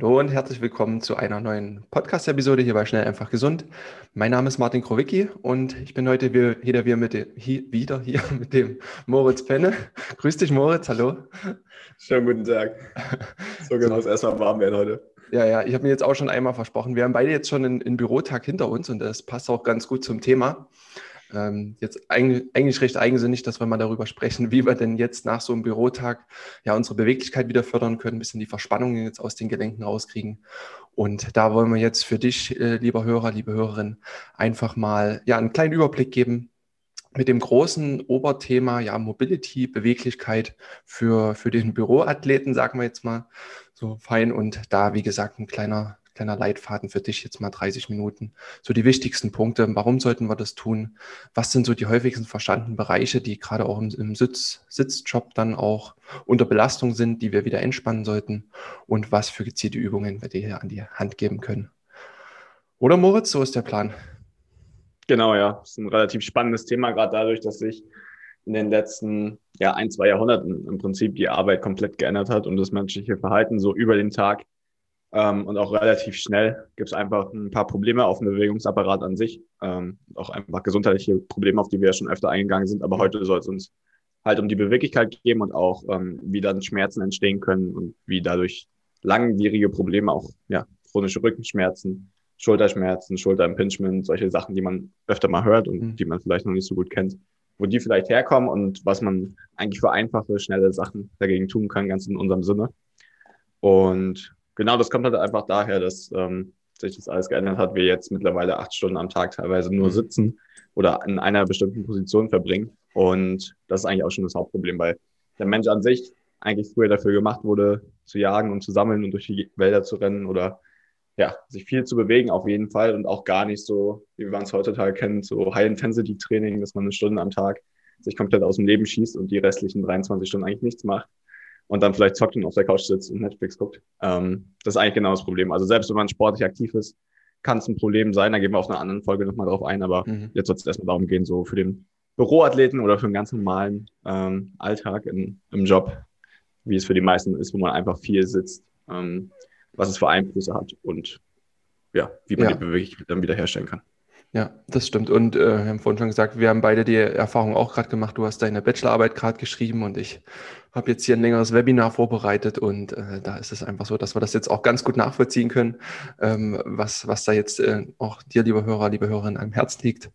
Hallo und herzlich willkommen zu einer neuen Podcast-Episode hier bei Schnell einfach gesund. Mein Name ist Martin Krowicki und ich bin heute wieder, wieder, mit dem, hier, wieder hier mit dem Moritz Penne. Grüß dich, Moritz, hallo. Schönen guten Tag. So genau, es erstmal warm werden heute. Ja, ja, ich habe mir jetzt auch schon einmal versprochen. Wir haben beide jetzt schon einen, einen Bürotag hinter uns und das passt auch ganz gut zum Thema. Ähm, jetzt eigentlich, eigentlich recht eigensinnig, dass wir mal darüber sprechen, wie wir denn jetzt nach so einem Bürotag ja unsere Beweglichkeit wieder fördern können, ein bisschen die Verspannungen jetzt aus den Gelenken rauskriegen. Und da wollen wir jetzt für dich, äh, lieber Hörer, liebe Hörerin, einfach mal ja einen kleinen Überblick geben, mit dem großen Oberthema ja Mobility, Beweglichkeit für, für den Büroathleten, sagen wir jetzt mal so fein. Und da, wie gesagt, ein kleiner, kleiner Leitfaden für dich jetzt mal 30 Minuten. So die wichtigsten Punkte. Warum sollten wir das tun? Was sind so die häufigsten verstandenen Bereiche, die gerade auch im, im Sitz, Sitzjob dann auch unter Belastung sind, die wir wieder entspannen sollten? Und was für gezielte Übungen wir dir hier an die Hand geben können? Oder Moritz, so ist der Plan. Genau, ja. Das ist ein relativ spannendes Thema, gerade dadurch, dass sich in den letzten ja, ein, zwei Jahrhunderten im Prinzip die Arbeit komplett geändert hat und das menschliche Verhalten so über den Tag ähm, und auch relativ schnell gibt es einfach ein paar Probleme auf dem Bewegungsapparat an sich, ähm, auch einfach gesundheitliche Probleme, auf die wir ja schon öfter eingegangen sind. Aber heute soll es uns halt um die Beweglichkeit geben und auch, ähm, wie dann Schmerzen entstehen können und wie dadurch langwierige Probleme, auch ja, chronische Rückenschmerzen, Schulterschmerzen, Schulterimpingement, solche Sachen, die man öfter mal hört und mhm. die man vielleicht noch nicht so gut kennt, wo die vielleicht herkommen und was man eigentlich für einfache, schnelle Sachen dagegen tun kann, ganz in unserem Sinne. Und genau, das kommt halt einfach daher, dass ähm, sich das alles geändert hat, wir jetzt mittlerweile acht Stunden am Tag teilweise nur mhm. sitzen oder in einer bestimmten Position verbringen. Und das ist eigentlich auch schon das Hauptproblem, weil der Mensch an sich eigentlich früher dafür gemacht wurde, zu jagen und zu sammeln und durch die Wälder zu rennen oder ja, sich viel zu bewegen auf jeden Fall und auch gar nicht so, wie man es heutzutage kennt, so High-Intensity-Training, dass man eine Stunde am Tag sich komplett aus dem Leben schießt und die restlichen 23 Stunden eigentlich nichts macht und dann vielleicht zockt und auf der Couch sitzt und Netflix guckt. Ähm, das ist eigentlich genau das Problem. Also selbst wenn man sportlich aktiv ist, kann es ein Problem sein. Da gehen wir auf einer anderen Folge nochmal drauf ein, aber mhm. jetzt soll es erstmal darum gehen, so für den Büroathleten oder für einen ganz normalen ähm, Alltag in, im Job, wie es für die meisten ist, wo man einfach viel sitzt. Ähm, was es für Einflüsse hat und ja, wie man ja. die Bewegung dann wieder herstellen kann. Ja, das stimmt. Und äh, wir haben vorhin schon gesagt, wir haben beide die Erfahrung auch gerade gemacht. Du hast deine Bachelorarbeit gerade geschrieben und ich habe jetzt hier ein längeres Webinar vorbereitet und äh, da ist es einfach so, dass wir das jetzt auch ganz gut nachvollziehen können, ähm, was, was da jetzt äh, auch dir, lieber Hörer, liebe Hörerin, am Herz liegt.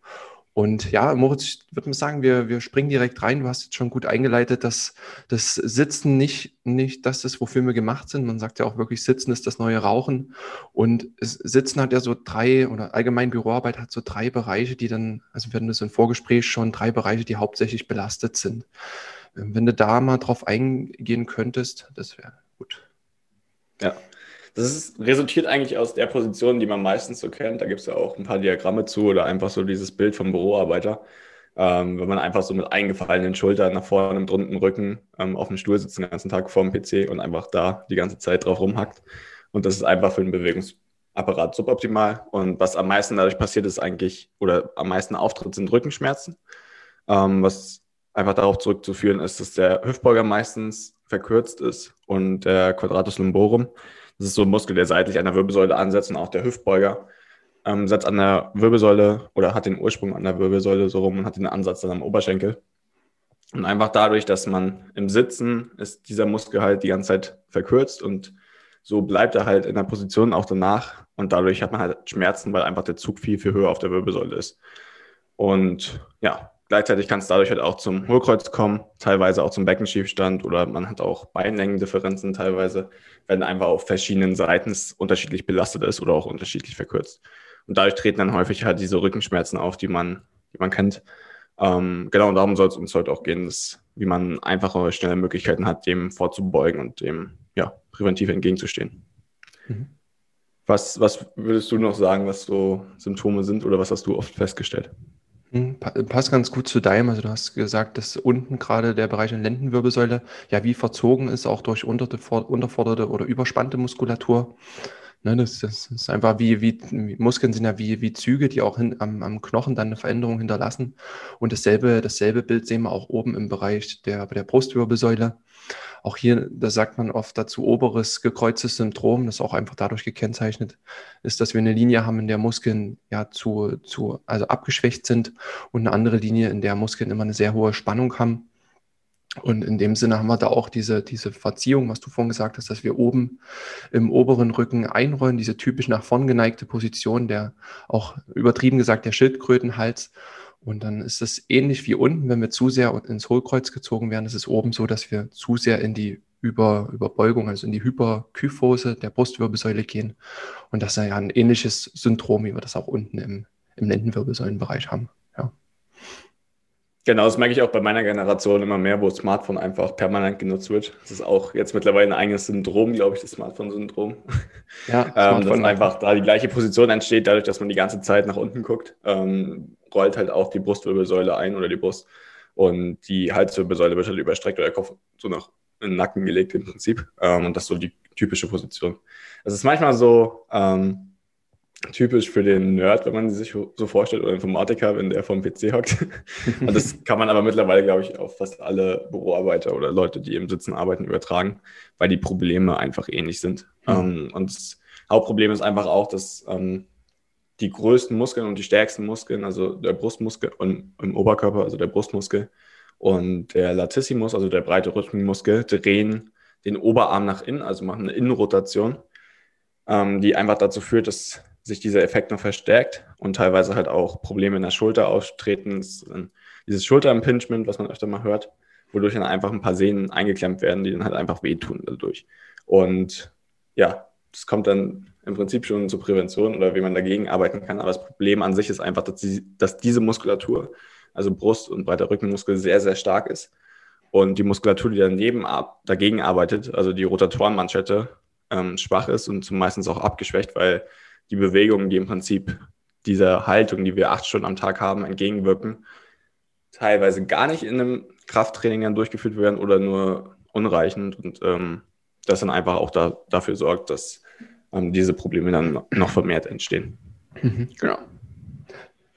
Und ja, Moritz, ich würde mal sagen, wir, wir springen direkt rein. Du hast jetzt schon gut eingeleitet, dass das Sitzen nicht, nicht das ist, wofür wir gemacht sind. Man sagt ja auch wirklich, Sitzen ist das neue Rauchen. Und Sitzen hat ja so drei, oder allgemein Büroarbeit hat so drei Bereiche, die dann, also wir hatten das im Vorgespräch schon, drei Bereiche, die hauptsächlich belastet sind. Wenn du da mal drauf eingehen könntest, das wäre gut. Ja, das ist, resultiert eigentlich aus der Position, die man meistens so kennt. Da gibt es ja auch ein paar Diagramme zu oder einfach so dieses Bild vom Büroarbeiter. Ähm, wenn man einfach so mit eingefallenen Schultern nach vorne und runden Rücken ähm, auf dem Stuhl sitzt den ganzen Tag vor dem PC und einfach da die ganze Zeit drauf rumhackt. Und das ist einfach für den Bewegungsapparat suboptimal. Und was am meisten dadurch passiert, ist eigentlich, oder am meisten auftritt, sind Rückenschmerzen. Ähm, was einfach darauf zurückzuführen ist, dass der Hüftbeuger meistens verkürzt ist und der Quadratus lumborum das ist so ein Muskel, der seitlich an der Wirbelsäule ansetzt und auch der Hüftbeuger ähm, setzt an der Wirbelsäule oder hat den Ursprung an der Wirbelsäule so rum und hat den Ansatz dann am Oberschenkel. Und einfach dadurch, dass man im Sitzen ist dieser Muskel halt die ganze Zeit verkürzt und so bleibt er halt in der Position auch danach und dadurch hat man halt Schmerzen, weil einfach der Zug viel, viel höher auf der Wirbelsäule ist. Und ja, Gleichzeitig kann es dadurch halt auch zum Hohlkreuz kommen, teilweise auch zum Beckenschiefstand oder man hat auch Beinlängendifferenzen teilweise, wenn einfach auf verschiedenen Seiten unterschiedlich belastet ist oder auch unterschiedlich verkürzt. Und dadurch treten dann häufig halt diese Rückenschmerzen auf, die man, die man kennt. Ähm, genau, und darum soll es uns heute auch gehen, dass, wie man einfache, schnelle Möglichkeiten hat, dem vorzubeugen und dem ja, präventiv entgegenzustehen. Mhm. Was, was würdest du noch sagen, was so Symptome sind oder was hast du oft festgestellt? Hm, passt ganz gut zu deinem. Also du hast gesagt, dass unten gerade der Bereich der Lendenwirbelsäule ja wie verzogen ist, auch durch unterforderte oder überspannte Muskulatur. Ne, das, das, ist einfach wie, wie, Muskeln sind ja wie, wie Züge, die auch hin, am, am Knochen dann eine Veränderung hinterlassen. Und dasselbe, dasselbe Bild sehen wir auch oben im Bereich der, der Brustwirbelsäule. Auch hier, da sagt man oft dazu oberes gekreuztes Syndrom, das auch einfach dadurch gekennzeichnet ist, dass wir eine Linie haben, in der Muskeln ja zu, zu, also abgeschwächt sind und eine andere Linie, in der Muskeln immer eine sehr hohe Spannung haben. Und in dem Sinne haben wir da auch diese, diese Verziehung, was du vorhin gesagt hast, dass wir oben im oberen Rücken einrollen, diese typisch nach vorn geneigte Position, der auch übertrieben gesagt der Schildkrötenhals. Und dann ist es ähnlich wie unten, wenn wir zu sehr ins Hohlkreuz gezogen werden, ist es oben so, dass wir zu sehr in die Über, Überbeugung, also in die Hyperkyphose der Brustwirbelsäule gehen. Und das ist ja ein ähnliches Syndrom, wie wir das auch unten im, im Lendenwirbelsäulenbereich haben. Genau, das merke ich auch bei meiner Generation immer mehr, wo Smartphone einfach permanent genutzt wird. Das ist auch jetzt mittlerweile ein eigenes Syndrom, glaube ich, das Smartphone-Syndrom. Ja, ähm, dass einfach da die gleiche Position entsteht, dadurch, dass man die ganze Zeit nach unten guckt, ähm, rollt halt auch die Brustwirbelsäule ein oder die Brust und die Halswirbelsäule wird halt überstreckt oder der Kopf so nach in den Nacken gelegt im Prinzip. Ähm, und das ist so die typische Position. Es ist manchmal so, ähm, typisch für den Nerd, wenn man sich so vorstellt, oder Informatiker, wenn der vom PC hockt. und das kann man aber mittlerweile, glaube ich, auf fast alle Büroarbeiter oder Leute, die im Sitzen arbeiten, übertragen, weil die Probleme einfach ähnlich sind. Mhm. und das Hauptproblem ist einfach auch, dass ähm, die größten Muskeln und die stärksten Muskeln, also der Brustmuskel und im Oberkörper, also der Brustmuskel und der Latissimus, also der breite Rückenmuskel, drehen den Oberarm nach innen, also machen eine Innenrotation, ähm, die einfach dazu führt, dass sich dieser Effekt noch verstärkt und teilweise halt auch Probleme in der Schulter auftreten. Dieses Schulterimpingement, was man öfter mal hört, wodurch dann einfach ein paar Sehnen eingeklemmt werden, die dann halt einfach wehtun dadurch. Und ja, das kommt dann im Prinzip schon zur Prävention oder wie man dagegen arbeiten kann. Aber das Problem an sich ist einfach, dass, die, dass diese Muskulatur, also Brust und breiter Rückenmuskel, sehr, sehr stark ist. Und die Muskulatur, die daneben dagegen arbeitet, also die Rotatorenmanschette, ähm, schwach ist und meistens auch abgeschwächt, weil die Bewegungen, die im Prinzip dieser Haltung, die wir acht Stunden am Tag haben, entgegenwirken, teilweise gar nicht in einem Krafttraining dann durchgeführt werden oder nur unreichend und ähm, das dann einfach auch da, dafür sorgt, dass ähm, diese Probleme dann noch vermehrt entstehen. Mhm. Genau.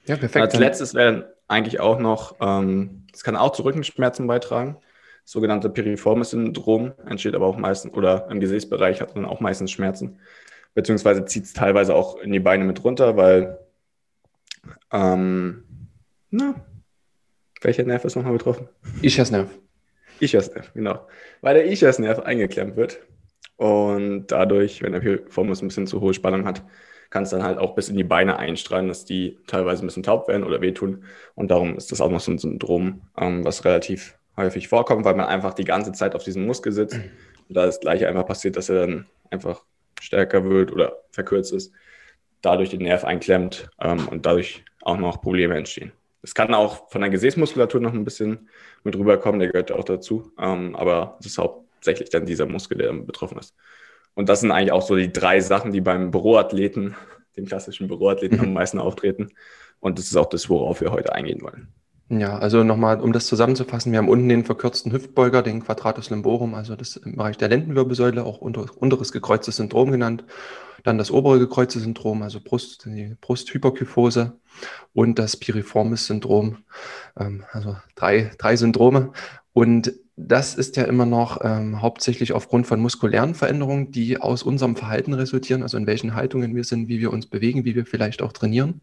Ja, perfekt. Als letztes wäre eigentlich auch noch, ähm, das kann auch zu Rückenschmerzen beitragen. Das sogenannte Piriformis-Syndrom entsteht aber auch meistens, oder im Gesäßbereich hat man auch meistens Schmerzen beziehungsweise zieht es teilweise auch in die Beine mit runter, weil, ähm, na, welcher Nerv ist nochmal betroffen? Ischiasnerv. Ischiasnerv, genau. Weil der Ischiasnerv eingeklemmt wird und dadurch, wenn der Piriformis ein bisschen zu hohe Spannung hat, kann es dann halt auch bis in die Beine einstrahlen, dass die teilweise ein bisschen taub werden oder wehtun. Und darum ist das auch noch so ein Syndrom, ähm, was relativ häufig vorkommt, weil man einfach die ganze Zeit auf diesem Muskel sitzt. Und da das gleiche einfach passiert, dass er dann einfach stärker wird oder verkürzt ist, dadurch den Nerv einklemmt ähm, und dadurch auch noch Probleme entstehen. Es kann auch von der Gesäßmuskulatur noch ein bisschen mit rüberkommen, der gehört auch dazu, ähm, aber es ist hauptsächlich dann dieser Muskel, der betroffen ist. Und das sind eigentlich auch so die drei Sachen, die beim Büroathleten, dem klassischen Büroathleten mhm. am meisten auftreten. Und das ist auch das, worauf wir heute eingehen wollen. Ja, also nochmal, um das zusammenzufassen, wir haben unten den verkürzten Hüftbeuger, den Quadratus lumborum, also das im Bereich der Lendenwirbelsäule, auch unter, unteres gekreuztes Syndrom genannt. Dann das obere gekreuzte Syndrom, also Brust, die Brusthyperkyphose und das Piriformis-Syndrom, ähm, also drei, drei Syndrome. Und das ist ja immer noch ähm, hauptsächlich aufgrund von muskulären Veränderungen, die aus unserem Verhalten resultieren, also in welchen Haltungen wir sind, wie wir uns bewegen, wie wir vielleicht auch trainieren.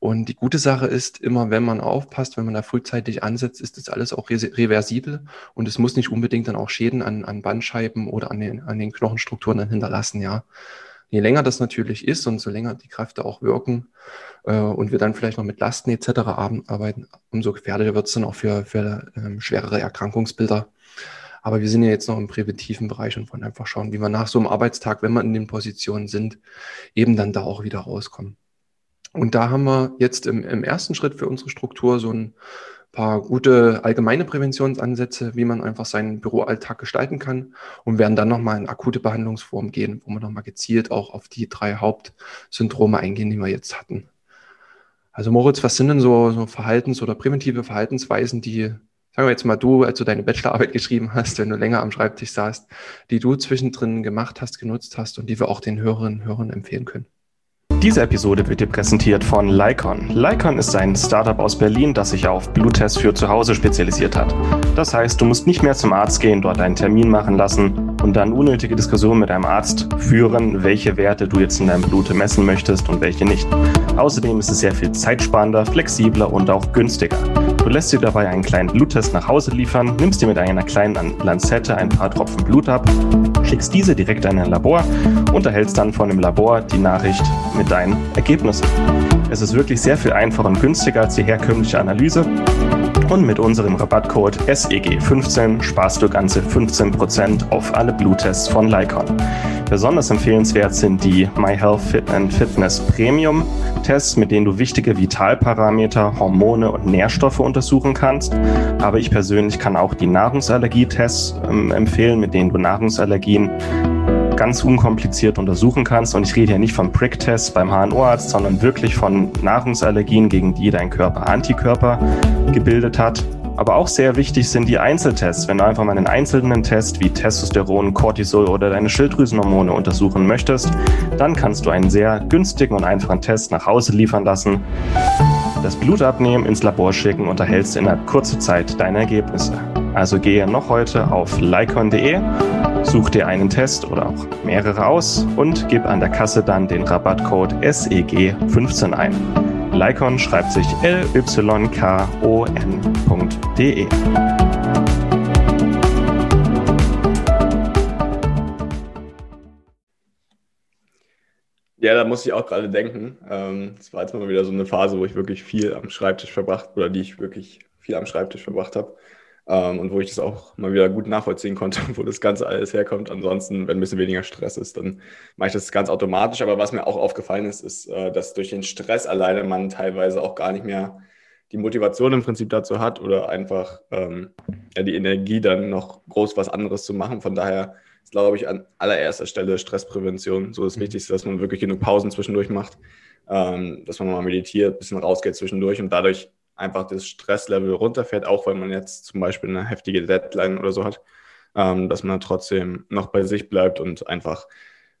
Und die gute Sache ist, immer wenn man aufpasst, wenn man da frühzeitig ansetzt, ist das alles auch reversibel und es muss nicht unbedingt dann auch Schäden an, an Bandscheiben oder an den, an den Knochenstrukturen dann hinterlassen, ja. Je länger das natürlich ist und so länger die Kräfte auch wirken äh, und wir dann vielleicht noch mit Lasten etc. arbeiten, umso gefährlicher wird es dann auch für, für ähm, schwerere Erkrankungsbilder. Aber wir sind ja jetzt noch im präventiven Bereich und wollen einfach schauen, wie wir nach so einem Arbeitstag, wenn wir in den Positionen sind, eben dann da auch wieder rauskommen. Und da haben wir jetzt im, im ersten Schritt für unsere Struktur so ein paar gute allgemeine Präventionsansätze, wie man einfach seinen Büroalltag gestalten kann und werden dann nochmal in akute Behandlungsform gehen, wo wir nochmal gezielt auch auf die drei Hauptsyndrome eingehen, die wir jetzt hatten. Also Moritz, was sind denn so, so Verhaltens- oder primitive Verhaltensweisen, die, sagen wir jetzt mal du, als du deine Bachelorarbeit geschrieben hast, wenn du länger am Schreibtisch saßt, die du zwischendrin gemacht hast, genutzt hast und die wir auch den Hörerinnen und Hörern empfehlen können? Diese Episode wird dir präsentiert von Lycon. Lycon ist ein Startup aus Berlin, das sich auf Bluttests für zu Hause spezialisiert hat. Das heißt, du musst nicht mehr zum Arzt gehen, dort einen Termin machen lassen und dann unnötige Diskussionen mit deinem Arzt führen, welche Werte du jetzt in deinem Blut messen möchtest und welche nicht. Außerdem ist es sehr viel zeitsparender, flexibler und auch günstiger. Du lässt dir dabei einen kleinen Bluttest nach Hause liefern, nimmst dir mit einer kleinen Lanzette ein paar Tropfen Blut ab, schickst diese direkt an ein Labor und erhältst dann von dem Labor die Nachricht mit deinen Ergebnissen. Es ist wirklich sehr viel einfacher und günstiger als die herkömmliche Analyse. Und mit unserem Rabattcode SEG15 sparst du ganze 15% auf alle Bluttests von Lycon. Besonders empfehlenswert sind die MyHealth Fit and Fitness Premium Tests, mit denen du wichtige Vitalparameter, Hormone und Nährstoffe untersuchen kannst. Aber ich persönlich kann auch die Nahrungsallergietests ähm, empfehlen, mit denen du Nahrungsallergien ganz unkompliziert untersuchen kannst. Und ich rede hier nicht vom Prick-Test beim HNO-Arzt, sondern wirklich von Nahrungsallergien, gegen die dein Körper Antikörper gebildet hat. Aber auch sehr wichtig sind die Einzeltests. Wenn du einfach mal einen einzelnen Test wie Testosteron, Cortisol oder deine Schilddrüsenhormone untersuchen möchtest, dann kannst du einen sehr günstigen und einfachen Test nach Hause liefern lassen, das Blut abnehmen, ins Labor schicken und erhältst innerhalb kurzer Zeit deine Ergebnisse. Also gehe noch heute auf lycon.de, such dir einen Test oder auch mehrere aus und gib an der Kasse dann den Rabattcode SEG15 ein. Lycon schreibt sich L-Y-K-O-N.de. Ja, da muss ich auch gerade denken. Ähm, es war jetzt mal wieder so eine Phase, wo ich wirklich viel am Schreibtisch verbracht oder die ich wirklich viel am Schreibtisch verbracht habe. Ähm, und wo ich das auch mal wieder gut nachvollziehen konnte, wo das Ganze alles herkommt. Ansonsten, wenn ein bisschen weniger Stress ist, dann mache ich das ganz automatisch. Aber was mir auch aufgefallen ist, ist, äh, dass durch den Stress alleine man teilweise auch gar nicht mehr die Motivation im Prinzip dazu hat oder einfach ähm, ja, die Energie dann noch groß was anderes zu machen. Von daher ist, glaube ich, an allererster Stelle Stressprävention so das mhm. Wichtigste, dass man wirklich genug Pausen zwischendurch macht, ähm, dass man mal meditiert, ein bisschen rausgeht zwischendurch und dadurch einfach das Stresslevel runterfährt, auch wenn man jetzt zum Beispiel eine heftige Deadline oder so hat, ähm, dass man trotzdem noch bei sich bleibt und einfach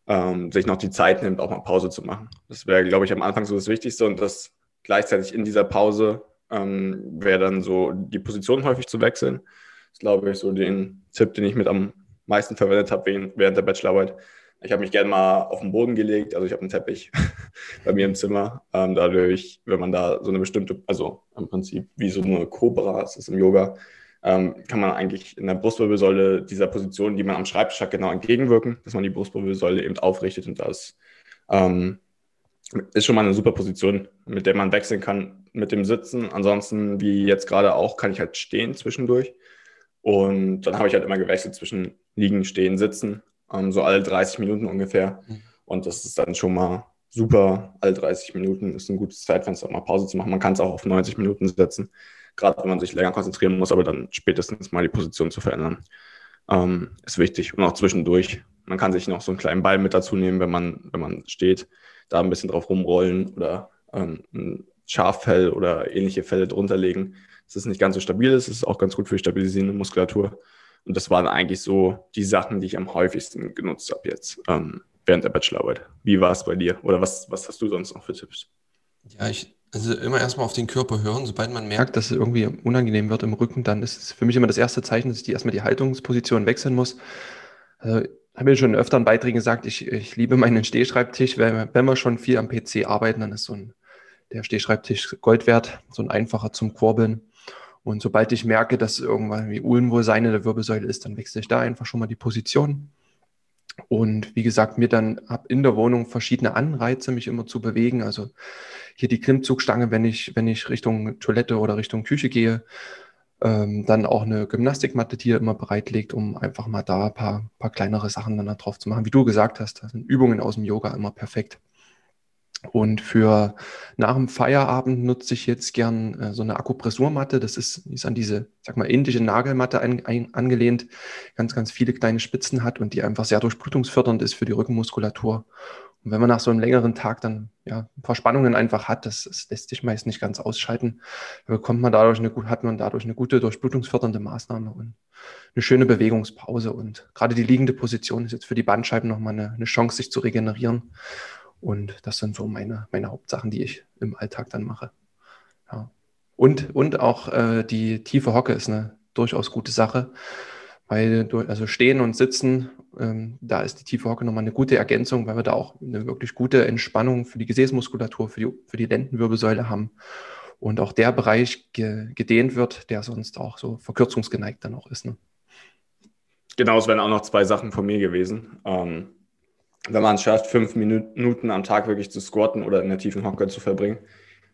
ähm, sich noch die Zeit nimmt, auch mal Pause zu machen. Das wäre, glaube ich, am Anfang so das Wichtigste und das gleichzeitig in dieser Pause ähm, wäre dann so die Position häufig zu wechseln. Das ist, glaube ich, so den Tipp, den ich mit am meisten verwendet habe während der Bachelorarbeit. Ich habe mich gerne mal auf den Boden gelegt, also ich habe einen Teppich bei mir im Zimmer. Ähm, dadurch, wenn man da so eine bestimmte, also im Prinzip wie so eine Cobra, das ist im Yoga, ähm, kann man eigentlich in der Brustwirbelsäule dieser Position, die man am Schreibtisch hat, genau entgegenwirken, dass man die Brustwirbelsäule eben aufrichtet und das ähm, ist schon mal eine super Position, mit der man wechseln kann mit dem Sitzen. Ansonsten, wie jetzt gerade auch, kann ich halt stehen zwischendurch. Und dann habe ich halt immer gewechselt zwischen Liegen, Stehen, Sitzen ähm, so alle 30 Minuten ungefähr. Mhm. Und das ist dann schon mal super. Alle 30 Minuten ist ein gutes Zeitfenster, um mal Pause zu machen. Man kann es auch auf 90 Minuten setzen, gerade wenn man sich länger konzentrieren muss, aber dann spätestens mal die Position zu verändern. Ähm, ist wichtig. Und auch zwischendurch. Man kann sich noch so einen kleinen Ball mit dazu nehmen, wenn man, wenn man steht, da ein bisschen drauf rumrollen oder ähm, ein Schaffell oder ähnliche Fälle drunter legen. es nicht ganz so stabil ist. Es ist auch ganz gut für die stabilisierende Muskulatur. Und das waren eigentlich so die Sachen, die ich am häufigsten genutzt habe jetzt ähm, während der Bachelorarbeit. Wie war es bei dir? Oder was, was hast du sonst noch für Tipps? Ja, ich, also immer erstmal auf den Körper hören. Sobald man merkt, dass es irgendwie unangenehm wird im Rücken, dann ist es für mich immer das erste Zeichen, dass ich die erstmal die Haltungsposition wechseln muss. Also, habe ich schon in Beiträgen gesagt, ich, ich liebe meinen Stehschreibtisch. Wenn, wenn wir schon viel am PC arbeiten, dann ist so ein, der Stehschreibtisch Gold wert, so ein einfacher zum Kurbeln. Und sobald ich merke, dass irgendwann wie Unwohlsein in der Wirbelsäule ist, dann wechsle ich da einfach schon mal die Position. Und wie gesagt, mir dann ab in der Wohnung verschiedene Anreize, mich immer zu bewegen. Also hier die Klimmzugstange, wenn ich, wenn ich Richtung Toilette oder Richtung Küche gehe. Ähm, dann auch eine Gymnastikmatte, die ihr immer bereit legt, um einfach mal da ein paar, paar kleinere Sachen dann da drauf zu machen. Wie du gesagt hast, da sind Übungen aus dem Yoga immer perfekt. Und für nach dem Feierabend nutze ich jetzt gern äh, so eine Akupressurmatte. Das ist, ist an diese, sag mal, indische Nagelmatte an, ein, angelehnt, ganz, ganz viele kleine Spitzen hat und die einfach sehr durchblutungsfördernd ist für die Rückenmuskulatur. Und wenn man nach so einem längeren Tag dann ja, Verspannungen einfach hat, das, das lässt sich meist nicht ganz ausschalten, bekommt man dadurch eine, hat man dadurch eine gute durchblutungsfördernde Maßnahme und eine schöne Bewegungspause. Und gerade die liegende Position ist jetzt für die Bandscheiben nochmal eine, eine Chance, sich zu regenerieren. Und das sind so meine, meine Hauptsachen, die ich im Alltag dann mache. Ja. Und, und auch äh, die tiefe Hocke ist eine durchaus gute Sache, weil also stehen und sitzen, ähm, da ist die tiefe Hocke nochmal eine gute Ergänzung, weil wir da auch eine wirklich gute Entspannung für die Gesäßmuskulatur, für die, für die Lendenwirbelsäule haben. Und auch der Bereich ge, gedehnt wird, der sonst auch so verkürzungsgeneigt dann auch ist. Ne? Genau, es wären auch noch zwei Sachen von mir gewesen. Ähm, wenn man es schafft, fünf Minuten am Tag wirklich zu squatten oder in der tiefen Hocke zu verbringen.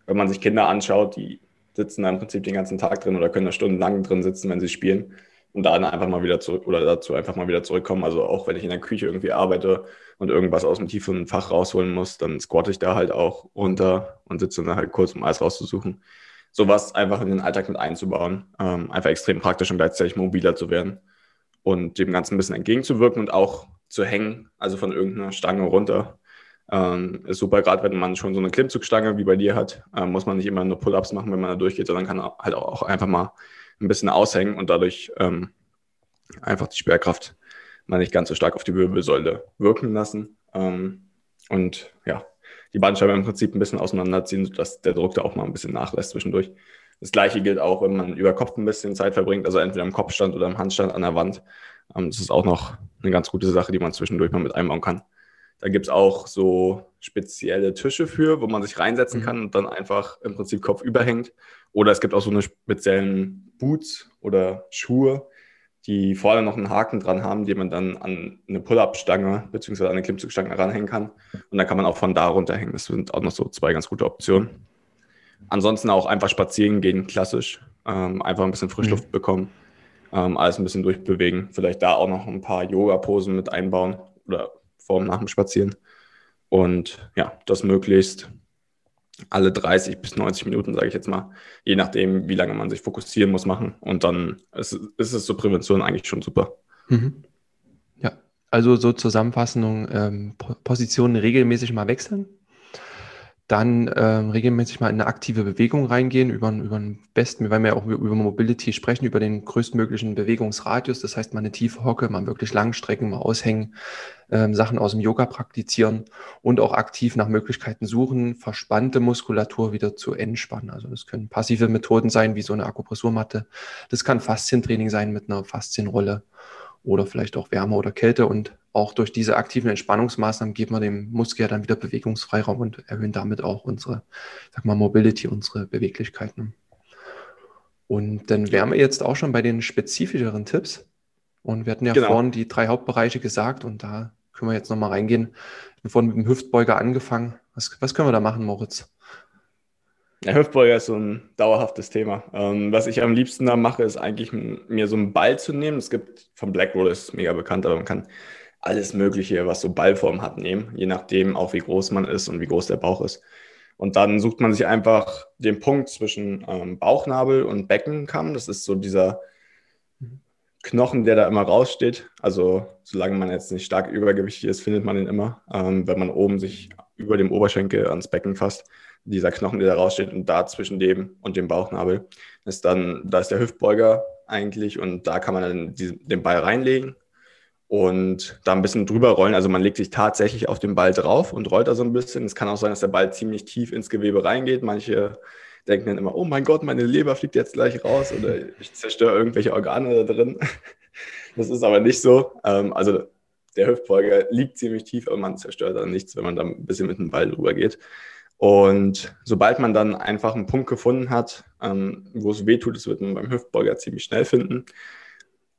Wenn man sich Kinder anschaut, die sitzen da im Prinzip den ganzen Tag drin oder können da stundenlang drin sitzen, wenn sie spielen und dann einfach mal wieder zurück oder dazu einfach mal wieder zurückkommen. Also auch wenn ich in der Küche irgendwie arbeite und irgendwas aus dem tiefen Fach rausholen muss, dann squatte ich da halt auch runter und sitze dann halt kurz, um alles rauszusuchen. Sowas einfach in den Alltag mit einzubauen, ähm, einfach extrem praktisch und gleichzeitig mobiler zu werden und dem Ganzen ein bisschen entgegenzuwirken und auch zu hängen, also von irgendeiner Stange runter. Ähm, ist super, gerade wenn man schon so eine Klimmzugstange wie bei dir hat, ähm, muss man nicht immer nur Pull-ups machen, wenn man da durchgeht, sondern kann halt auch einfach mal ein bisschen aushängen und dadurch ähm, einfach die Schwerkraft mal nicht ganz so stark auf die Wirbelsäule wirken lassen. Ähm, und ja, die Bandscheibe im Prinzip ein bisschen auseinanderziehen, sodass der Druck da auch mal ein bisschen nachlässt zwischendurch. Das gleiche gilt auch, wenn man über Kopf ein bisschen Zeit verbringt, also entweder im Kopfstand oder im Handstand an der Wand. Ähm, das ist auch noch eine ganz gute Sache, die man zwischendurch mal mit einbauen kann. Da gibt es auch so spezielle Tische für, wo man sich reinsetzen mhm. kann und dann einfach im Prinzip Kopf überhängt. Oder es gibt auch so eine speziellen Boots oder Schuhe, die vorne noch einen Haken dran haben, die man dann an eine Pull-Up-Stange bzw. an eine Klimmzugstange ranhängen kann. Und dann kann man auch von da runterhängen. Das sind auch noch so zwei ganz gute Optionen. Ansonsten auch einfach spazieren gehen, klassisch. Ähm, einfach ein bisschen Frischluft mhm. bekommen ähm, alles ein bisschen durchbewegen. Vielleicht da auch noch ein paar Yoga-Posen mit einbauen oder vor und nach dem Spazieren. Und ja, das möglichst alle 30 bis 90 Minuten, sage ich jetzt mal, je nachdem, wie lange man sich fokussieren muss, machen. Und dann ist, ist es zur Prävention eigentlich schon super. Mhm. Ja, also so Zusammenfassung, ähm, Positionen regelmäßig mal wechseln, dann ähm, regelmäßig mal in eine aktive Bewegung reingehen, über, über den besten, weil wir ja auch über Mobility sprechen, über den größtmöglichen Bewegungsradius. Das heißt, mal eine tiefe Hocke, mal wirklich Langstrecken, mal aushängen, ähm, Sachen aus dem Yoga praktizieren und auch aktiv nach Möglichkeiten suchen, verspannte Muskulatur wieder zu entspannen. Also das können passive Methoden sein, wie so eine Akupressurmatte. Das kann Faszientraining sein mit einer Faszienrolle oder vielleicht auch Wärme oder Kälte. Und auch durch diese aktiven Entspannungsmaßnahmen geben wir dem Muskel ja dann wieder Bewegungsfreiraum und erhöhen damit auch unsere, sag mal, Mobility, unsere Beweglichkeiten. Und dann wären wir jetzt auch schon bei den spezifischeren Tipps. Und wir hatten ja genau. vorhin die drei Hauptbereiche gesagt und da können wir jetzt nochmal reingehen. Wir haben vorhin mit dem Hüftbeuger angefangen. Was, was können wir da machen, Moritz? Der Hüftbeuger ist so ein dauerhaftes Thema. Ähm, was ich am liebsten da mache, ist eigentlich mir so einen Ball zu nehmen. Es gibt vom Black Roll ist mega bekannt, aber man kann alles Mögliche, was so Ballform hat, nehmen, je nachdem auch wie groß man ist und wie groß der Bauch ist. Und dann sucht man sich einfach den Punkt zwischen ähm, Bauchnabel und Beckenkamm. Das ist so dieser Knochen, der da immer raussteht. Also solange man jetzt nicht stark übergewichtig ist, findet man ihn immer. Ähm, wenn man oben sich über dem Oberschenkel ans Becken fasst, dieser Knochen, der da raussteht und da zwischen dem und dem Bauchnabel ist dann, da ist der Hüftbeuger eigentlich und da kann man dann die, den Ball reinlegen und da ein bisschen drüber rollen. Also man legt sich tatsächlich auf den Ball drauf und rollt da so ein bisschen. Es kann auch sein, dass der Ball ziemlich tief ins Gewebe reingeht. Manche denken dann immer, oh mein Gott, meine Leber fliegt jetzt gleich raus oder ich zerstöre irgendwelche Organe da drin. Das ist aber nicht so. Ähm, also der Hüftbeuger liegt ziemlich tief, aber man zerstört dann nichts, wenn man da ein bisschen mit dem Ball drüber geht. Und sobald man dann einfach einen Punkt gefunden hat, ähm, wo es weh tut, das wird man beim Hüftbeuger ziemlich schnell finden,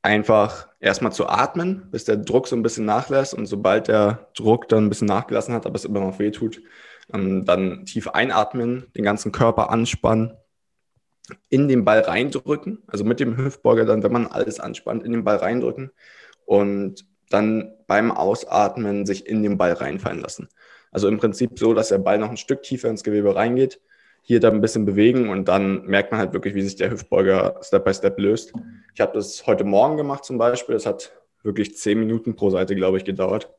einfach erstmal zu atmen, bis der Druck so ein bisschen nachlässt. Und sobald der Druck dann ein bisschen nachgelassen hat, aber es immer noch weh tut, ähm, dann tief einatmen, den ganzen Körper anspannen, in den Ball reindrücken, also mit dem Hüftbeuger dann, wenn man alles anspannt, in den Ball reindrücken und dann beim Ausatmen sich in den Ball reinfallen lassen. Also im Prinzip so, dass der Ball noch ein Stück tiefer ins Gewebe reingeht, hier dann ein bisschen bewegen und dann merkt man halt wirklich, wie sich der Hüftbeuger Step by Step löst. Ich habe das heute Morgen gemacht zum Beispiel. Das hat wirklich zehn Minuten pro Seite, glaube ich, gedauert,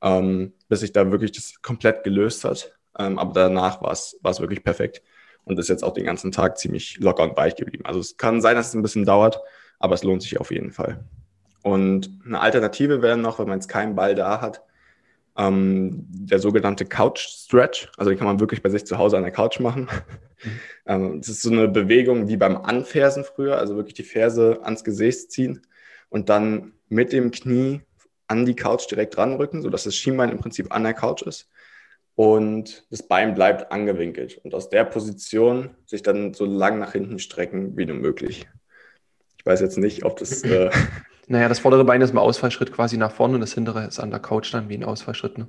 ähm, bis sich da wirklich das komplett gelöst hat. Ähm, aber danach war es wirklich perfekt und ist jetzt auch den ganzen Tag ziemlich locker und weich geblieben. Also es kann sein, dass es ein bisschen dauert, aber es lohnt sich auf jeden Fall. Und eine Alternative wäre noch, wenn man jetzt keinen Ball da hat, ähm, der sogenannte Couch Stretch. Also den kann man wirklich bei sich zu Hause an der Couch machen. Mhm. ähm, das ist so eine Bewegung wie beim Anfersen früher, also wirklich die Ferse ans Gesäß ziehen und dann mit dem Knie an die Couch direkt ranrücken, sodass das Schienbein im Prinzip an der Couch ist und das Bein bleibt angewinkelt. Und aus der Position sich dann so lang nach hinten strecken wie nur möglich. Ich weiß jetzt nicht, ob das. Äh naja, das vordere Bein ist im Ausfallschritt quasi nach vorne und das hintere ist an der Couch dann wie ein Ausfallschritt. Ne?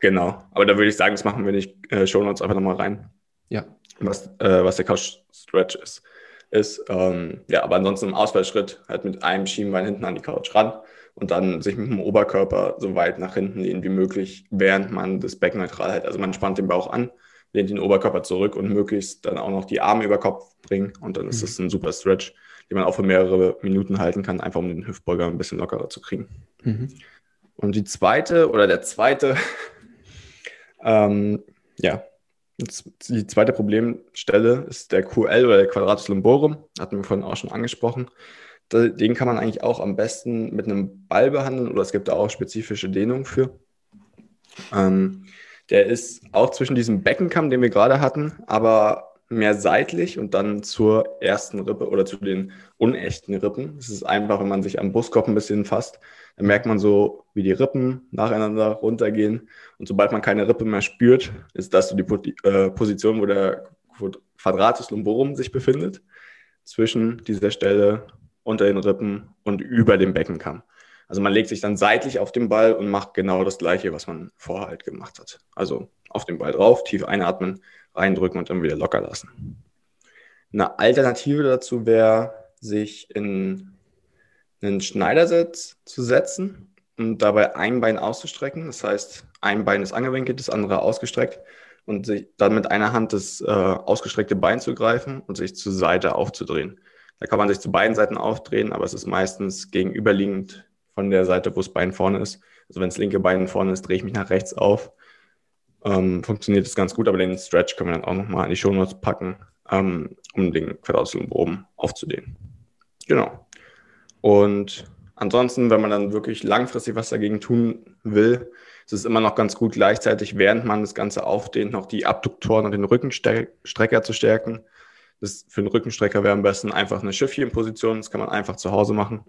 Genau, aber da würde ich sagen, das machen wir nicht. Äh, Show uns einfach nochmal rein. Ja. Was, äh, was der Couch Stretch ist. ist ähm, ja, aber ansonsten im Ausfallschritt halt mit einem Schienbein hinten an die Couch ran und dann sich mit dem Oberkörper so weit nach hinten lehnen wie möglich, während man das Becken neutral hält. Also man spannt den Bauch an, lehnt den Oberkörper zurück und möglichst dann auch noch die Arme über Kopf bringen und dann ist mhm. das ein super Stretch, den man auch für mehrere Minuten halten kann, einfach um den Hüftbeuger ein bisschen lockerer zu kriegen. Mhm. Und die zweite oder der zweite, ähm, ja, die zweite Problemstelle ist der QL oder der Quadratus lumborum, hatten wir vorhin auch schon angesprochen den kann man eigentlich auch am besten mit einem Ball behandeln oder es gibt da auch spezifische Dehnungen für. Ähm, der ist auch zwischen diesem Beckenkamm, den wir gerade hatten, aber mehr seitlich und dann zur ersten Rippe oder zu den unechten Rippen. Es ist einfach, wenn man sich am Brustkorb ein bisschen fasst, dann merkt man so, wie die Rippen nacheinander runtergehen. Und sobald man keine Rippe mehr spürt, ist das so die äh, Position, wo der Quadratus lumborum sich befindet. Zwischen dieser Stelle unter den Rippen und über dem Beckenkamm. Also man legt sich dann seitlich auf den Ball und macht genau das Gleiche, was man vorher halt gemacht hat. Also auf den Ball drauf, tief einatmen, reindrücken und dann wieder locker lassen. Eine Alternative dazu wäre, sich in einen Schneidersitz zu setzen und dabei ein Bein auszustrecken. Das heißt, ein Bein ist angewinkelt, das andere ausgestreckt und sich dann mit einer Hand das äh, ausgestreckte Bein zu greifen und sich zur Seite aufzudrehen. Da kann man sich zu beiden Seiten aufdrehen, aber es ist meistens gegenüberliegend von der Seite, wo das Bein vorne ist. Also wenn das linke Bein vorne ist, drehe ich mich nach rechts auf. Ähm, funktioniert das ganz gut, aber den Stretch können wir dann auch nochmal in die Shownotes packen, ähm, um den Quadratuslumborum aufzudehnen. Genau. Und ansonsten, wenn man dann wirklich langfristig was dagegen tun will, ist es immer noch ganz gut, gleichzeitig, während man das Ganze aufdehnt, noch die Abduktoren und den Rückenstrecker zu stärken. Das für einen Rückenstrecker wäre am besten einfach eine Schiffchenposition. Das kann man einfach zu Hause machen,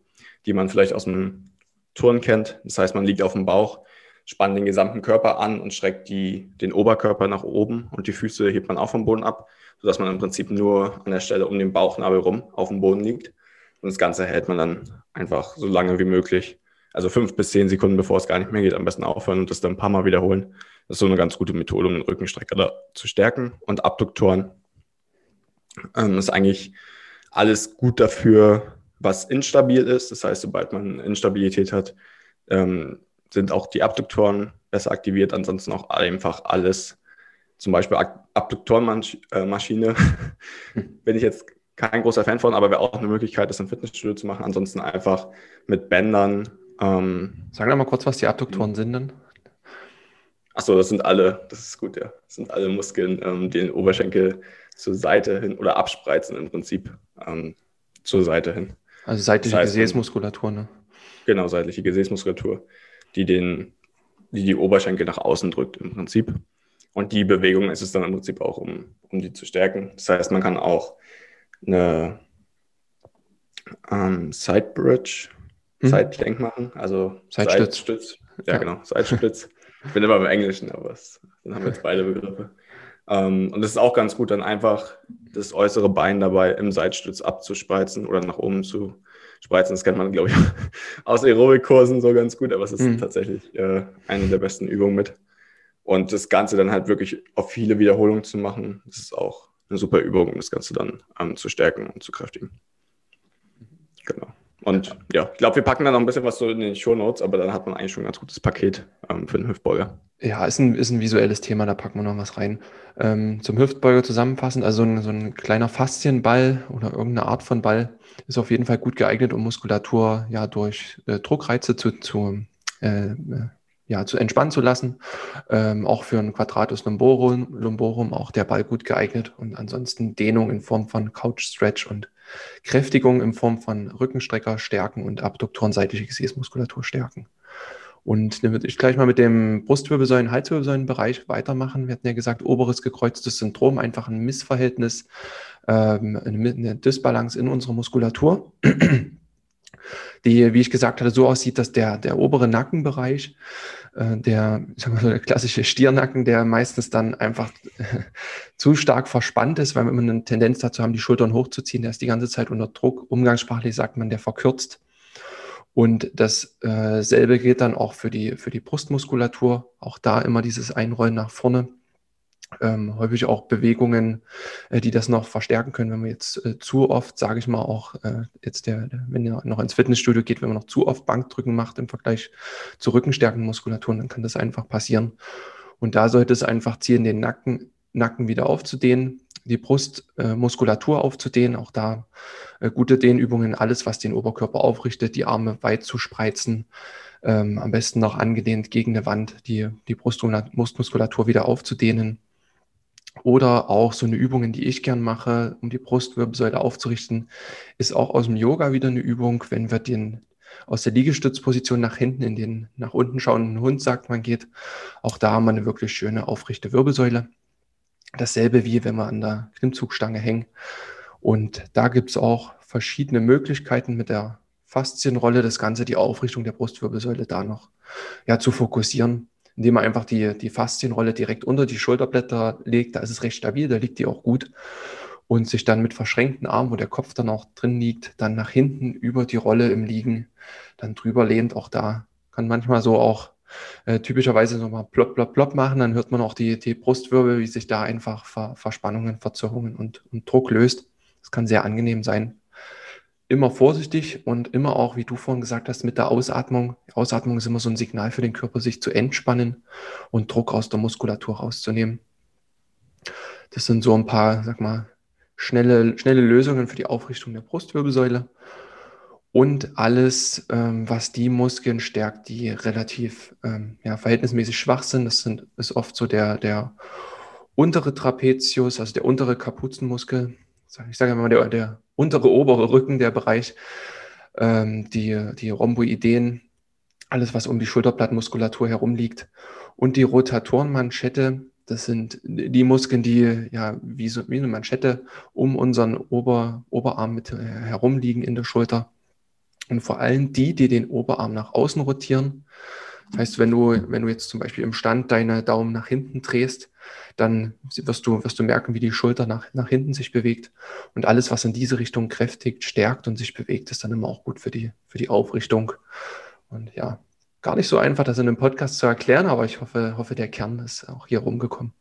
die man vielleicht aus dem Turn kennt. Das heißt, man liegt auf dem Bauch, spannt den gesamten Körper an und streckt die, den Oberkörper nach oben und die Füße hebt man auch vom Boden ab, sodass man im Prinzip nur an der Stelle um den Bauchnabel rum auf dem Boden liegt. Und das Ganze hält man dann einfach so lange wie möglich. Also fünf bis zehn Sekunden, bevor es gar nicht mehr geht, am besten aufhören und das dann ein paar Mal wiederholen. Das ist so eine ganz gute Methode, um den Rückenstrecker da zu stärken. Und Abduktoren ähm, ist eigentlich alles gut dafür, was instabil ist. Das heißt, sobald man Instabilität hat, ähm, sind auch die Abduktoren besser aktiviert. Ansonsten auch einfach alles, zum Beispiel Abduktorenmaschine, bin ich jetzt kein großer Fan von, aber wäre auch eine Möglichkeit, das im Fitnessstudio zu machen. Ansonsten einfach mit Bändern. Ähm, Sag doch mal kurz, was die Abduktoren sind denn? Achso, das sind alle, das ist gut, ja. Das sind alle Muskeln, ähm, die den Oberschenkel zur Seite hin oder abspreizen im Prinzip ähm, zur Seite hin. Also seitliche das heißt, Gesäßmuskulatur, ne? Genau, seitliche Gesäßmuskulatur, die den, die die Oberschenkel nach außen drückt im Prinzip. Und die Bewegung ist es dann im Prinzip auch, um, um die zu stärken. Das heißt, man kann auch eine ähm, Side Bridge, hm. Side Plank machen, also Seitstütz. Ja, ja, genau, Seitstütz. ich bin immer beim Englischen, aber es, dann haben wir jetzt beide Begriffe. Ähm, und es ist auch ganz gut, dann einfach das äußere Bein dabei im Seitstütz abzuspreizen oder nach oben zu spreizen. Das kennt man, glaube ich, aus Aerobikkursen so ganz gut, aber es ist mhm. tatsächlich äh, eine der besten Übungen mit. Und das Ganze dann halt wirklich auf viele Wiederholungen zu machen, das ist auch eine super Übung, um das Ganze dann ähm, zu stärken und zu kräftigen. Genau. Und ja, ich glaube, wir packen dann noch ein bisschen was so in den Show Notes, aber dann hat man eigentlich schon ein ganz gutes Paket ähm, für den Hüftbeuger. Ja, ist ein, ist ein visuelles Thema, da packen wir noch was rein. Ähm, zum Hüftbeuger zusammenfassend, also so ein, so ein kleiner Faszienball oder irgendeine Art von Ball ist auf jeden Fall gut geeignet, um Muskulatur ja durch äh, Druckreize zu, zu, äh, ja, zu entspannen zu lassen. Ähm, auch für ein Quadratus lumborum, lumborum auch der Ball gut geeignet und ansonsten Dehnung in Form von Couch Stretch und Kräftigung in Form von Rückenstrecker stärken und Abduktoren seitliche Gesäßmuskulatur stärken. Und dann würde ich gleich mal mit dem Brustwirbelsäulen, Halswirbelsäulenbereich weitermachen. Wir hatten ja gesagt, oberes gekreuztes Syndrom, einfach ein Missverhältnis, ähm, eine Dysbalance in unserer Muskulatur, die, wie ich gesagt hatte, so aussieht, dass der, der obere Nackenbereich, äh, der, ich sag mal so der klassische Stiernacken, der meistens dann einfach zu stark verspannt ist, weil wir immer eine Tendenz dazu haben, die Schultern hochzuziehen, der ist die ganze Zeit unter Druck. Umgangssprachlich sagt man, der verkürzt. Und dasselbe äh, gilt dann auch für die, für die Brustmuskulatur. Auch da immer dieses Einrollen nach vorne. Ähm, häufig auch Bewegungen, äh, die das noch verstärken können, wenn man jetzt äh, zu oft, sage ich mal, auch äh, jetzt der, der, wenn ihr noch ins Fitnessstudio geht, wenn man noch zu oft Bankdrücken macht im Vergleich zu Rückenstärkenmuskulaturen, dann kann das einfach passieren. Und da sollte es einfach zielen, den Nacken, Nacken wieder aufzudehnen, die Brustmuskulatur aufzudehnen, auch da äh, gute Dehnübungen, alles, was den Oberkörper aufrichtet, die Arme weit zu spreizen, ähm, am besten noch angelehnt gegen eine Wand, die, die Brustmuskulatur wieder aufzudehnen. Oder auch so eine Übung, die ich gern mache, um die Brustwirbelsäule aufzurichten, ist auch aus dem Yoga wieder eine Übung, wenn wir den aus der Liegestützposition nach hinten in den nach unten schauenden Hund, sagt man, geht. Auch da haben wir eine wirklich schöne aufrichte Wirbelsäule. Dasselbe wie wenn wir an der Klimmzugstange hängen. Und da gibt es auch verschiedene Möglichkeiten mit der Faszienrolle, das Ganze, die Aufrichtung der Brustwirbelsäule da noch ja, zu fokussieren, indem man einfach die, die Faszienrolle direkt unter die Schulterblätter legt. Da ist es recht stabil, da liegt die auch gut. Und sich dann mit verschränkten Armen, wo der Kopf dann auch drin liegt, dann nach hinten über die Rolle im Liegen dann drüber lehnt. Auch da kann manchmal so auch äh, typischerweise nochmal plopp, plopp, plopp machen, dann hört man auch die, die Brustwirbel, wie sich da einfach Ver, Verspannungen, Verzerrungen und, und Druck löst. Das kann sehr angenehm sein. Immer vorsichtig und immer auch, wie du vorhin gesagt hast, mit der Ausatmung. Die Ausatmung ist immer so ein Signal für den Körper, sich zu entspannen und Druck aus der Muskulatur rauszunehmen. Das sind so ein paar, sag mal, schnelle, schnelle Lösungen für die Aufrichtung der Brustwirbelsäule und alles, ähm, was die Muskeln stärkt, die relativ ähm, ja, verhältnismäßig schwach sind. Das sind, ist oft so der, der untere Trapezius, also der untere Kapuzenmuskel. Ich sage mal, der, der untere, obere Rücken, der Bereich, ähm, die, die Rhomboideen, alles, was um die Schulterblattmuskulatur herum liegt. Und die Rotatorenmanschette, das sind die Muskeln, die ja wie, so, wie eine Manschette um unseren Ober, Oberarm mit äh, herumliegen in der Schulter. Und vor allem die, die den Oberarm nach außen rotieren. Das heißt, wenn du, wenn du jetzt zum Beispiel im Stand deine Daumen nach hinten drehst, dann wirst du, wirst du merken, wie die Schulter nach, nach hinten sich bewegt. Und alles, was in diese Richtung kräftigt, stärkt und sich bewegt, ist dann immer auch gut für die, für die Aufrichtung. Und ja, gar nicht so einfach, das in einem Podcast zu erklären, aber ich hoffe, hoffe, der Kern ist auch hier rumgekommen.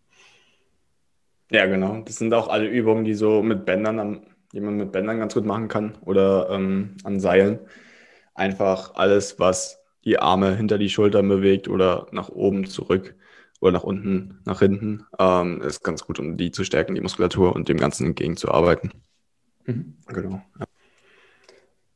Ja, genau. Das sind auch alle Übungen, die so mit Bändern am die man mit Bändern ganz gut machen kann oder ähm, an Seilen. Einfach alles, was die Arme hinter die Schultern bewegt oder nach oben zurück oder nach unten, nach hinten, ähm, ist ganz gut, um die zu stärken, die Muskulatur und dem Ganzen entgegenzuarbeiten. Mhm. Genau.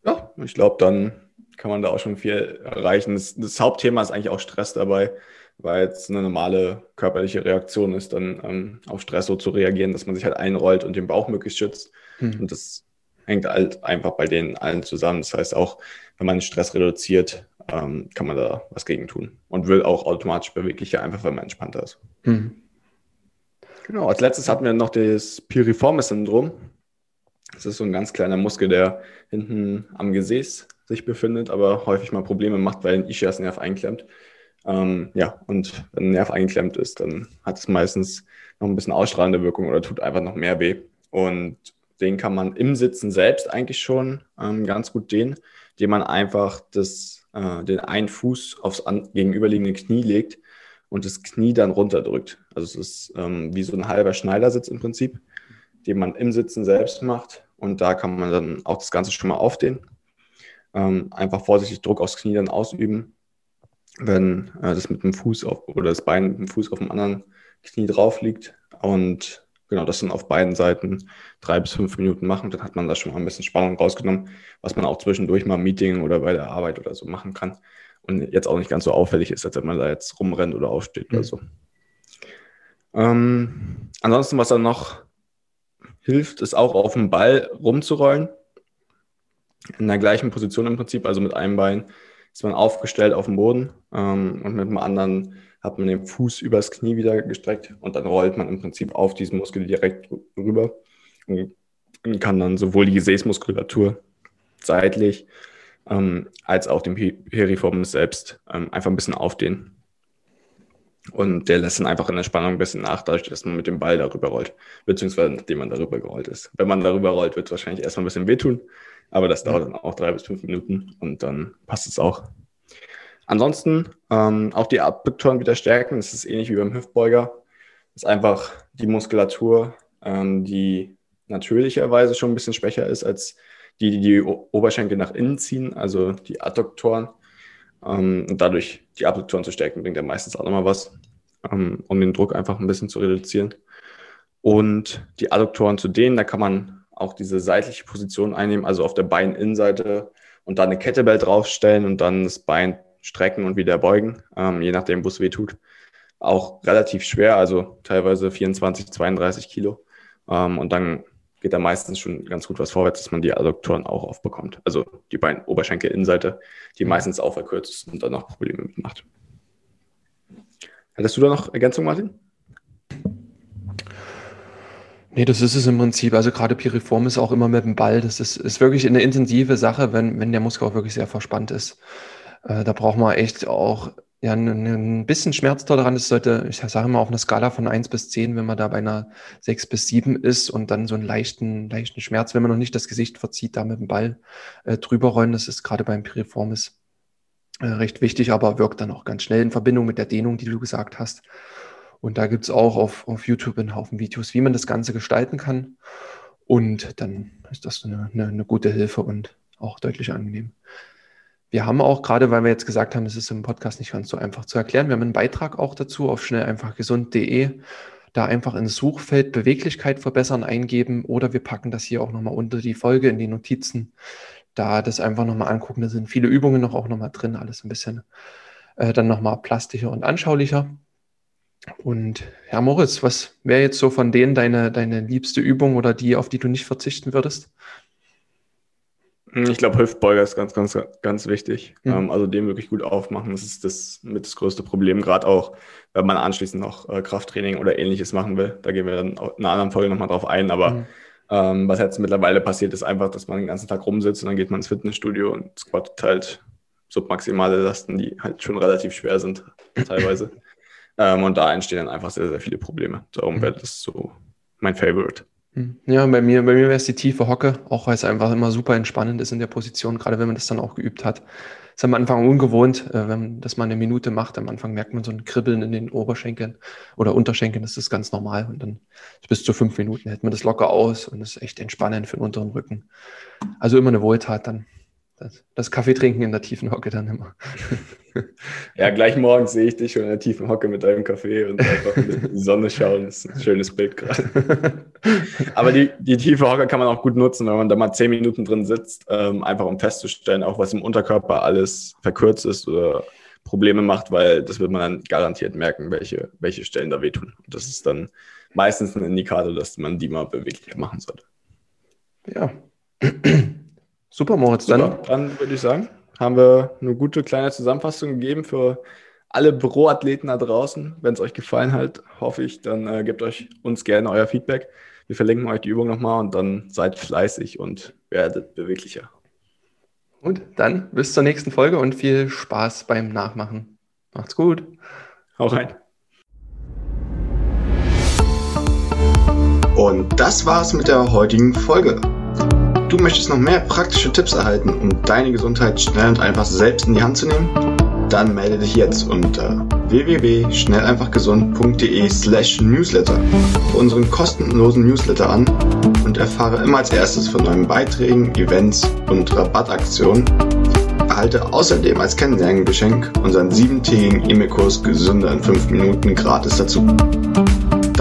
Ja, ich glaube, dann kann man da auch schon viel erreichen. Das, das, Hauptthema ist eigentlich auch Stress dabei, weil es eine normale körperliche Reaktion ist, dann ähm, auf Stress so zu reagieren, dass man sich halt einrollt und den Bauch möglichst schützt. Mhm. Und das hängt halt einfach bei denen allen zusammen. Das heißt, auch wenn man Stress reduziert, ähm, kann man da was gegen tun und will auch automatisch beweglicher, einfach weil man entspannter ist. Mhm. Genau, als letztes hatten wir noch das Piriformis-Syndrom. Das ist so ein ganz kleiner Muskel, der hinten am Gesäß sich befindet, aber häufig mal Probleme macht, weil ein Ischiasnerv einklemmt. Ähm, ja, und wenn ein Nerv eingeklemmt ist, dann hat es meistens noch ein bisschen ausstrahlende Wirkung oder tut einfach noch mehr weh. Und den kann man im Sitzen selbst eigentlich schon ähm, ganz gut dehnen, indem man einfach das, äh, den einen Fuß aufs gegenüberliegende Knie legt und das Knie dann runterdrückt. Also es ist ähm, wie so ein halber Schneidersitz im Prinzip, den man im Sitzen selbst macht. Und da kann man dann auch das Ganze schon mal aufdehnen. Ähm, einfach vorsichtig Druck aufs Knie dann ausüben. wenn äh, das mit dem Fuß auf, oder das Bein mit dem Fuß auf dem anderen Knie drauf liegt und genau das dann auf beiden Seiten drei bis fünf Minuten machen, dann hat man da schon mal ein bisschen Spannung rausgenommen, was man auch zwischendurch mal im Meeting oder bei der Arbeit oder so machen kann und jetzt auch nicht ganz so auffällig ist, als wenn man da jetzt rumrennt oder aufsteht mhm. oder so. Ähm, ansonsten, was dann noch hilft, ist auch auf dem Ball rumzurollen. In der gleichen Position im Prinzip, also mit einem Bein ist man aufgestellt auf dem Boden ähm, und mit dem anderen hat man den Fuß übers Knie wieder gestreckt und dann rollt man im Prinzip auf diesen Muskel direkt rüber und kann dann sowohl die Gesäßmuskulatur seitlich ähm, als auch den Piriformis selbst ähm, einfach ein bisschen aufdehnen. Und der lässt dann einfach in der Spannung ein bisschen nach, dadurch, dass man mit dem Ball darüber rollt, beziehungsweise nachdem man darüber gerollt ist. Wenn man darüber rollt, wird es wahrscheinlich erstmal ein bisschen wehtun, aber das dauert dann auch drei bis fünf Minuten und dann passt es auch. Ansonsten ähm, auch die Abduktoren wieder stärken, das ist ähnlich wie beim Hüftbeuger. Das ist einfach die Muskulatur, ähm, die natürlicherweise schon ein bisschen schwächer ist als die, die die Oberschenkel nach innen ziehen, also die Adduktoren. Ähm, und dadurch die Abduktoren zu stärken, bringt ja meistens auch nochmal was, ähm, um den Druck einfach ein bisschen zu reduzieren. Und die Adduktoren zu dehnen, da kann man auch diese seitliche Position einnehmen, also auf der Beininnenseite und dann eine Kettlebell draufstellen und dann das Bein strecken und wieder beugen, ähm, je nachdem, wo es weh tut. Auch relativ schwer, also teilweise 24, 32 Kilo. Ähm, und dann geht da meistens schon ganz gut was vorwärts, dass man die Adduktoren auch aufbekommt. Also die beiden Oberschenkelinnenseite, die meistens auch verkürzt ist und dann auch Probleme mitmacht. Hättest du da noch Ergänzung, Martin? Nee, das ist es im Prinzip. Also gerade Piriform ist auch immer mit dem Ball. Das ist, ist wirklich eine intensive Sache, wenn, wenn der Muskel auch wirklich sehr verspannt ist. Äh, da braucht man echt auch ja, ein bisschen Schmerztoleranz sollte, ich sage mal, auf einer Skala von 1 bis 10, wenn man da bei einer 6 bis 7 ist und dann so einen leichten, leichten Schmerz, wenn man noch nicht das Gesicht verzieht, da mit dem Ball äh, drüber rollen, das ist gerade beim Piriformis äh, recht wichtig, aber wirkt dann auch ganz schnell in Verbindung mit der Dehnung, die du gesagt hast. Und da gibt es auch auf, auf YouTube einen Haufen Videos, wie man das Ganze gestalten kann. Und dann ist das eine, eine, eine gute Hilfe und auch deutlich angenehm. Wir haben auch, gerade weil wir jetzt gesagt haben, es ist im Podcast nicht ganz so einfach zu erklären, wir haben einen Beitrag auch dazu auf schnelleinfachgesund.de. Da einfach ins Suchfeld Beweglichkeit verbessern eingeben oder wir packen das hier auch nochmal unter die Folge in die Notizen. Da das einfach nochmal angucken. Da sind viele Übungen noch auch nochmal drin, alles ein bisschen äh, dann nochmal plastischer und anschaulicher. Und Herr Moritz, was wäre jetzt so von denen deine, deine liebste Übung oder die, auf die du nicht verzichten würdest? Ich glaube, Hüftbeuger ist ganz, ganz, ganz wichtig. Mhm. Ähm, also den wirklich gut aufmachen, das ist das mit das größte Problem, gerade auch, wenn man anschließend noch äh, Krafttraining oder ähnliches machen will. Da gehen wir dann in einer anderen Folge nochmal drauf ein. Aber mhm. ähm, was jetzt mittlerweile passiert, ist einfach, dass man den ganzen Tag rumsitzt und dann geht man ins Fitnessstudio und squattet halt submaximale Lasten, die halt schon relativ schwer sind, teilweise. Ähm, und da entstehen dann einfach sehr, sehr viele Probleme. Darum mhm. wäre das so mein Favorite. Hm. Ja, bei mir, bei mir wäre es die tiefe Hocke, auch weil es einfach immer super entspannend ist in der Position, gerade wenn man das dann auch geübt hat. Ist am Anfang ungewohnt, äh, wenn man das mal eine Minute macht. Am Anfang merkt man so ein Kribbeln in den Oberschenkeln oder Unterschenkeln, das ist ganz normal. Und dann bis zu fünf Minuten hält man das locker aus und das ist echt entspannend für den unteren Rücken. Also immer eine Wohltat dann das, das Kaffee trinken in der tiefen Hocke dann immer. Ja, gleich morgens sehe ich dich schon in der tiefen Hocke mit deinem Kaffee und einfach in die Sonne schauen. Das ist ein schönes Bild gerade. Aber die, die tiefe Hocke kann man auch gut nutzen, wenn man da mal zehn Minuten drin sitzt, ähm, einfach um festzustellen, auch was im Unterkörper alles verkürzt ist oder Probleme macht, weil das wird man dann garantiert merken, welche, welche Stellen da wehtun. Und das ist dann meistens ein Indikator, dass man die mal beweglicher machen sollte. Ja. Super, Moritz. Super, dann, dann würde ich sagen, haben wir eine gute kleine Zusammenfassung gegeben für alle Büroathleten da draußen. Wenn es euch gefallen hat, hoffe ich, dann äh, gebt euch uns gerne euer Feedback. Wir verlinken euch die Übung nochmal und dann seid fleißig und werdet beweglicher. Und dann bis zur nächsten Folge und viel Spaß beim Nachmachen. Macht's gut. Hau rein. Und das war's mit der heutigen Folge. Du möchtest noch mehr praktische Tipps erhalten, um deine Gesundheit schnell und einfach selbst in die Hand zu nehmen? Dann melde dich jetzt unter www.schnelleinfachgesund.de slash newsletter für unseren kostenlosen Newsletter an und erfahre immer als erstes von neuen Beiträgen, Events und Rabattaktionen erhalte außerdem als Kennenlerngeschenk unseren siebentägigen E-Mail-Kurs Gesünder in 5 Minuten gratis dazu.